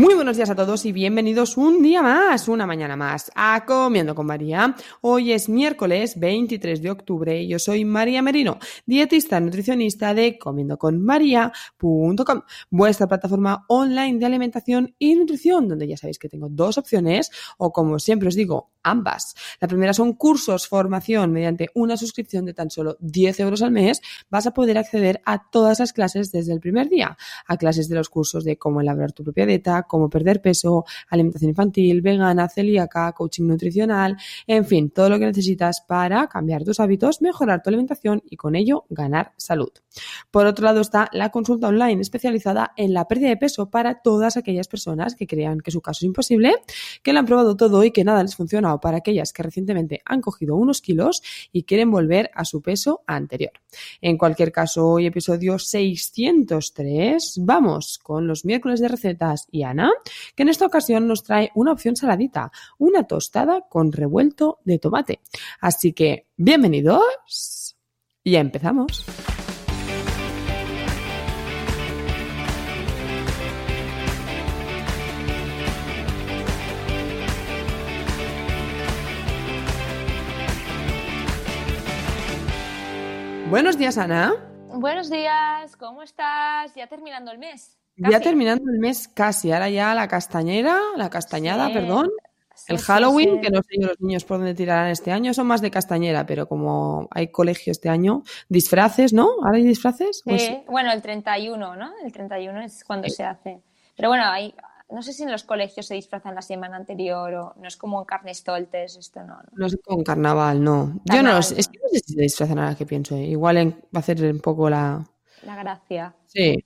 Muy buenos días a todos y bienvenidos un día más, una mañana más, a Comiendo con María. Hoy es miércoles 23 de octubre y yo soy María Merino, dietista nutricionista de comiendoconmaria.com, vuestra plataforma online de alimentación y nutrición, donde ya sabéis que tengo dos opciones, o como siempre os digo, ambas. La primera son cursos, formación, mediante una suscripción de tan solo 10 euros al mes, vas a poder acceder a todas las clases desde el primer día, a clases de los cursos de cómo elaborar tu propia dieta, cómo perder peso, alimentación infantil, vegana, celíaca, coaching nutricional, en fin, todo lo que necesitas para cambiar tus hábitos, mejorar tu alimentación y con ello ganar salud. Por otro lado está la consulta online especializada en la pérdida de peso para todas aquellas personas que crean que su caso es imposible, que lo han probado todo y que nada les funciona o para aquellas que recientemente han cogido unos kilos y quieren volver a su peso anterior. En cualquier caso, hoy episodio 603, vamos con los miércoles de recetas y Que en esta ocasión nos trae una opción saladita, una tostada con revuelto de tomate. Así que, bienvenidos y empezamos. Buenos días, Ana. Buenos días, ¿cómo estás? Ya terminando el mes. Ya terminando el mes casi, ahora ya la castañera, la castañada, Sí, perdón. sí, El Halloween, sí. que no sé yo los niños por dónde tirarán este año, son más de castañera, pero como hay colegio este año, disfraces, ¿no? ¿Ahora hay disfraces? Pues Sí, bueno, el 31, ¿no? El 31 es cuando se hace. Pero bueno, hay, no sé si en los colegios se disfrazan la semana anterior o no es como en Carnestoltes, esto no. no. no sé con carnaval, no. Yo no, sé, es que no sé si se disfrazan ahora que pienso, igual en- va a hacer un poco la... La gracia. Sí.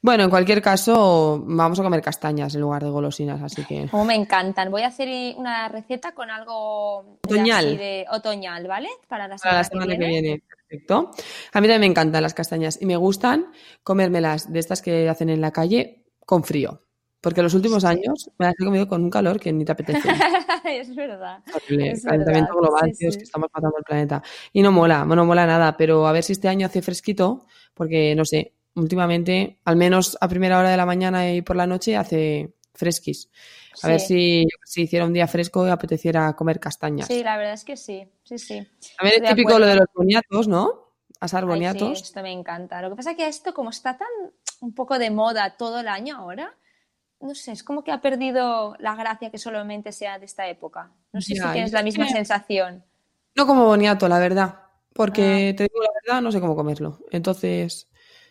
Bueno, en cualquier caso, vamos a comer castañas en lugar de golosinas, así que... Como me encantan. Voy a hacer una receta con algo Otoñal. así de otoñal, ¿vale? Para la Para semana, la semana que viene. Perfecto. A mí también me encantan las castañas y me gustan comérmelas de estas que hacen en la calle con frío. Porque los últimos años me las he comido con un calor que ni te apetece. es verdad. Es Calentamiento verdad, global, sí, tío, es sí. que estamos matando el planeta. Y no mola, no mola nada, pero a ver si este año hace fresquito, porque no sé, últimamente, al menos a primera hora de la mañana y por la noche, hace fresquis. A ver si, si hiciera un día fresco y apeteciera comer castañas. Sí, la verdad es que sí, sí, sí. También es de típico lo de los boniatos, ¿no? Asar Ay, boniatos. sí, esto me encanta. Lo que pasa es que esto, como está tan un poco de moda todo el año ahora, no sé, es como que ha perdido la gracia que solamente sea de esta época. No sé Ya, si tienes la es misma que- sensación. No como boniato, la verdad. Porque Ah. te digo la verdad, no sé cómo comerlo. Entonces,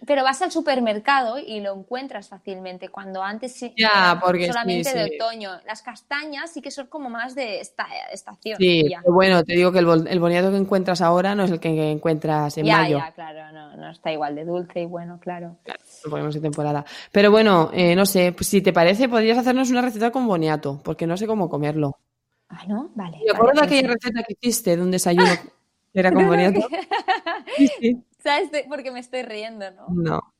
Pero vas al supermercado y lo encuentras fácilmente, cuando antes sí Ya, porque sí, solamente de sí. otoño. Las castañas sí que son como más de esta estación. sí, ya. pero bueno, te digo que el, bol- el boniato que encuentras ahora no es el que encuentras en ya, mayo. ya, claro, no, no está igual de dulce y bueno, claro. Lo ponemos en temporada. Pero bueno, eh, no sé, pues si te parece, podrías hacernos una receta con boniato, porque no sé cómo comerlo. Ah, ¿no? Vale. Me acuerdo vale, de aquella receta que hiciste de un desayuno era boniato. Sí, sí. ¿Sabes? Porque me estoy riendo, ¿no? No.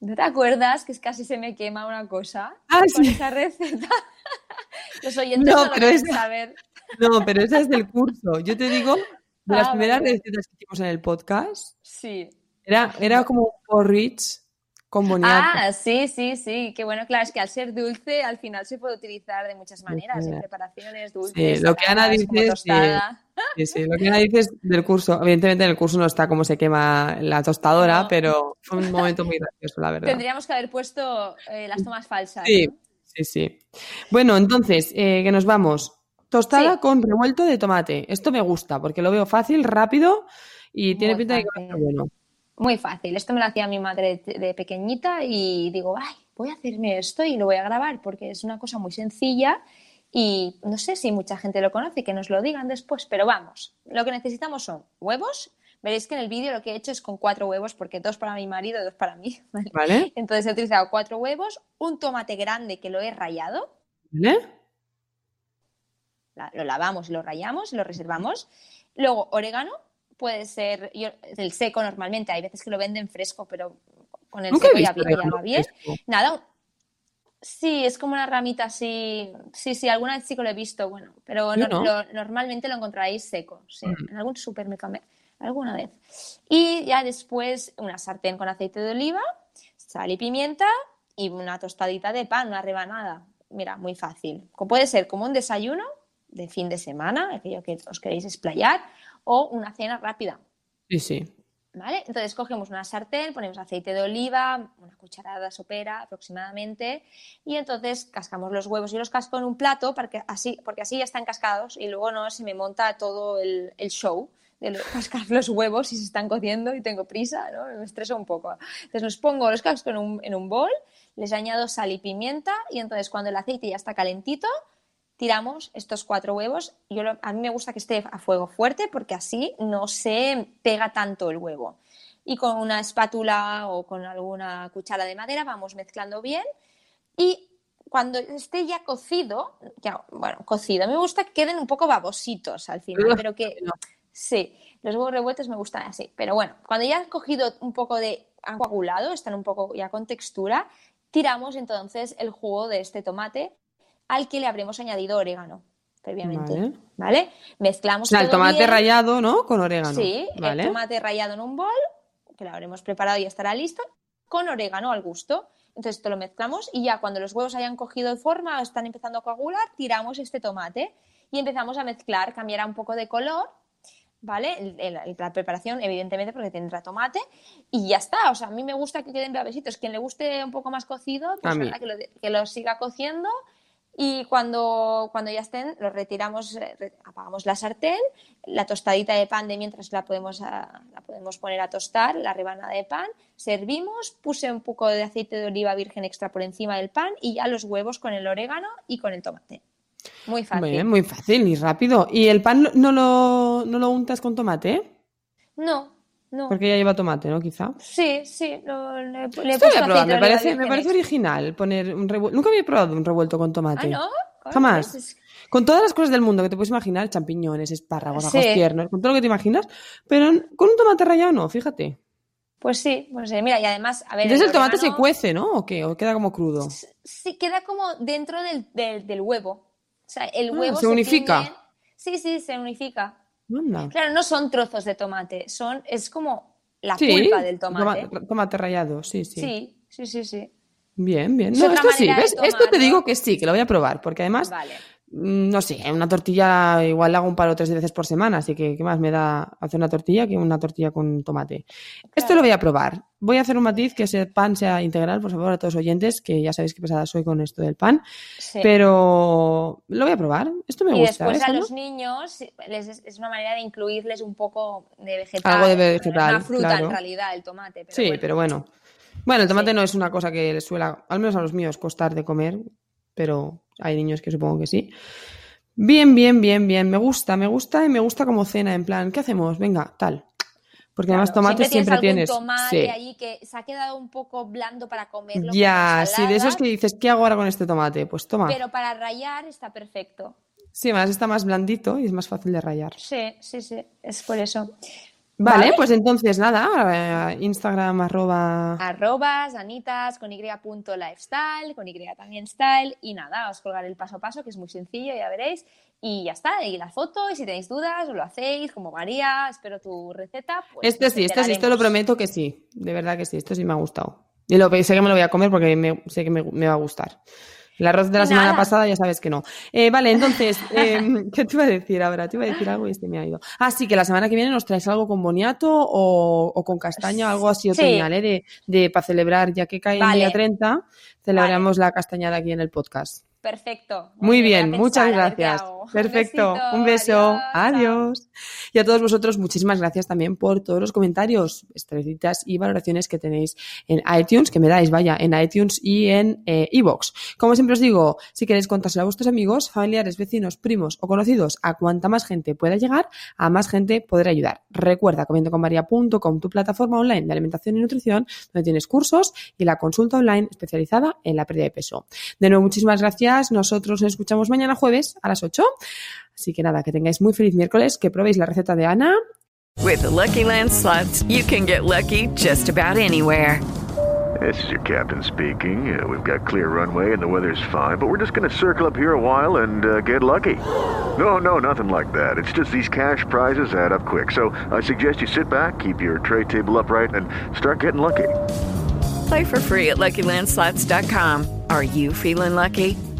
¿No te acuerdas que es casi se me quema una cosa Ah, con sí. esa receta? Los oyentes No, no, pero esa- saber. No, pero esa es del curso. Yo te digo, de las Ah, primeras vale. recetas que hicimos en el podcast, Sí. era, era como un porridge con boniato. Ah, sí, sí, sí. Que bueno, claro, es que al ser dulce, al final se puede utilizar de muchas maneras, en preparaciones dulces, Sí, lo que Ana dice, tostada. Sí, sí, lo que Ana dice es del curso. Evidentemente en el curso no está cómo se quema la tostadora, No. pero fue un momento muy gracioso, la verdad. Tendríamos que haber puesto eh, las tomas falsas. Sí, ¿no? sí, sí. Bueno, entonces, eh, que nos vamos. tostada Sí. con revuelto de tomate. Esto me gusta porque lo veo fácil, rápido y tiene pinta de que va a estar bueno. Muy fácil. Esto me lo hacía mi madre de, pequeñita y digo, ay, voy a hacerme esto y lo voy a grabar porque es una cosa muy sencilla y no sé si mucha gente lo conoce, que nos lo digan después, pero vamos, lo que necesitamos son huevos. Veréis que en el vídeo lo que he hecho es con cuatro huevos porque dos para mi marido y dos para mí. ¿vale? ¿Vale? Entonces he utilizado cuatro huevos, un tomate grande que lo he rallado, ¿Vale? la- lo lavamos y lo rallamos y lo reservamos. Luego, orégano, puede ser yo- el seco normalmente, hay veces que lo venden fresco, pero con el Nunca seco ya, vi- ya va bien. fresco. Nada, sí, es como una ramita así, sí, sí, alguna vez sí que lo he visto, bueno, pero no- no. lo- normalmente lo encontraréis seco, sí, Mm. en algún supermercado, alguna vez. Y ya después una sartén con aceite de oliva, sal y pimienta y una tostadita de pan, una rebanada. Mira, muy fácil. Puede ser como un desayuno de fin de semana, aquello que os queréis explayar, o una cena rápida. Sí, sí. ¿Vale? Entonces cogemos una sartén, ponemos aceite de oliva, una cucharada sopera aproximadamente, y entonces cascamos los huevos y los casco en un plato para que así, porque así ya están cascados y luego no se me monta todo el, el show de lo- cascar los huevos y se están cociendo y tengo prisa, ¿no? Me estreso un poco. Entonces los pongo, los casco en un, en un bol, les añado sal y pimienta y entonces cuando el aceite ya está calentito, tiramos estos cuatro huevos. Yo lo- a mí me gusta que esté a fuego fuerte porque así no se pega tanto el huevo. Y con una espátula o con alguna cuchara de madera vamos mezclando bien y cuando esté ya cocido, ya, bueno, cocido, me gusta que queden un poco babositos al final, pero que no. sí, los huevos revueltos me gustan así. Pero bueno, cuando ya han cogido un poco de, han coagulado, están un poco ya con textura, tiramos entonces el jugo de este tomate al que le habremos añadido orégano previamente. Vale. ¿Vale? O Mezclamos sea, el tomate bien. rallado, ¿no? Con orégano. Sí, ¿Vale? el tomate rallado en un bol, que lo habremos preparado y estará listo, con orégano al gusto. Entonces esto lo mezclamos y ya cuando los huevos hayan cogido forma, están empezando a coagular, tiramos este tomate y empezamos a mezclar, cambiará un poco de color, ¿vale? El- el- la preparación, evidentemente, porque tendrá tomate y ya está. O sea, a mí me gusta que queden babesitos. Quien le guste un poco más cocido, pues que, lo, que lo siga cociendo y cuando, cuando ya estén, los retiramos, eh, apagamos la sartén, la tostadita de pan de mientras la podemos, ah, la podemos poner a tostar, la rebanada de pan, servimos, puse un poco de aceite de oliva virgen extra por encima del pan y ya los huevos con el orégano y con el tomate. Muy fácil. Bien, muy fácil y rápido. ¿Y el pan no lo, no lo untas con tomate? No, no. Porque ya lleva tomate, ¿no? Quizá. Sí, sí, lo- le, le he Esto voy puesto a probar, me parece, me original poner un revuelto. Nunca había probado un revuelto con tomate. Ah, ¿no? Jamás. Pues es- Con todas las cosas del mundo que te puedes imaginar, champiñones, espárragos, Sí. ajos tiernos, con todo lo que te imaginas, pero con un tomate rallado no, fíjate. Pues sí, pues sí, mira, y además, a ver. Entonces el tomate se cuece, ¿no? ¿O qué? ¿O queda como crudo? Sí, queda como dentro del, del, del huevo. O sea, el Ah, huevo se unifica. Sí, sí, se unifica. Anda. Claro, no son trozos de tomate, son, es como la Sí, pulpa del tomate. toma- tomate rallado, sí, sí. Sí, sí, sí, sí. Bien, bien. No, esto sí. Esto te digo que sí, que lo voy a probar, porque además, Vale. Mm, no sé, una tortilla igual la hago un par o tres veces por semana, así que ¿qué más me da hacer una tortilla que una tortilla con tomate? Esto lo voy a probar. Voy a hacer un matiz que ese pan sea integral, por favor, a todos los oyentes, que ya sabéis qué pesada soy con esto del pan, Sí. pero lo voy a probar. Esto me y gusta. después ¿eh, a los niños les es, es una manera de incluirles un poco de vegetal. Algo de vegetal, una fruta claro. en realidad, el tomate. Pero Sí, bueno. pero bueno. Bueno, el tomate Sí. no es una cosa que les suela, al menos a los míos, costar de comer, pero hay niños que supongo que sí. Bien, bien, bien, bien. Me gusta, me gusta y me gusta como cena, en plan, ¿qué hacemos? Venga, tal. Porque además tomates siempre tienes. tienes. algún tomate sí. ahí que se ha quedado un poco blando para comerlo. Ya, sí, de esos que dices, ¿qué hago ahora con este tomate? Pues toma. Pero para rayar está perfecto. Sí, además está más blandito y es más fácil de rayar. Sí, sí, sí, es por eso. Vale, Vale. pues entonces nada, eh, Instagram arroba... Arrobas, anitas, con y punto lifestyle, con y también style, y nada, os colgaré el paso a paso, que es muy sencillo, ya veréis, y ya está, y la foto, y si tenéis dudas, lo hacéis, como María, espero tu receta. Pues Este sí, este sí, esto lo prometo que sí. De verdad que sí, esto sí me ha gustado. Y lo sé que me lo voy a comer porque me- sé que me, me va a gustar. El arroz de la semana pasada ya sabes que no. Eh, vale, entonces, em, ¿qué te iba a decir ahora? Te iba a decir algo y este me ha ido. Ah, sí, que la semana que viene nos traes algo con boniato o, o con castaña, algo así Sí. otoñal, ¿eh? De, de, para celebrar, ya que cae el día 30, celebramos la castañada aquí en el podcast. Perfecto. Muy bien, muchas gracias. Perfecto. Un, beso. Adiós. Y a todos vosotros, muchísimas gracias también por todos los comentarios, estrellitas y valoraciones que tenéis en iTunes, que me dais, vaya, en iTunes y en iBox. Eh, Como siempre os digo, si queréis contárselo a vuestros amigos, familiares, vecinos, primos o conocidos, a cuanta más gente pueda llegar, a más gente podrá ayudar. Recuerda, comiendoconmaria.com, tu plataforma online de alimentación y nutrición, donde tienes cursos y la consulta online especializada en la pérdida de peso. De nuevo, muchísimas gracias. Nosotros nos escuchamos mañana jueves a las 8. Así que nada, que tengáis muy feliz miércoles, que probéis la receta de Ana. With the Lucky Land slots, you can get lucky just about anywhere. This is your captain speaking. Uh, we've got clear runway and the weather's fine, but we're just going to circle up here a while and uh, get lucky. No, no, nothing like that. It's just these cash prizes add up quick. So I suggest you sit back, keep your tray table upright, and start getting lucky. Play for free at LuckyLandSlots.com. Are you feeling lucky?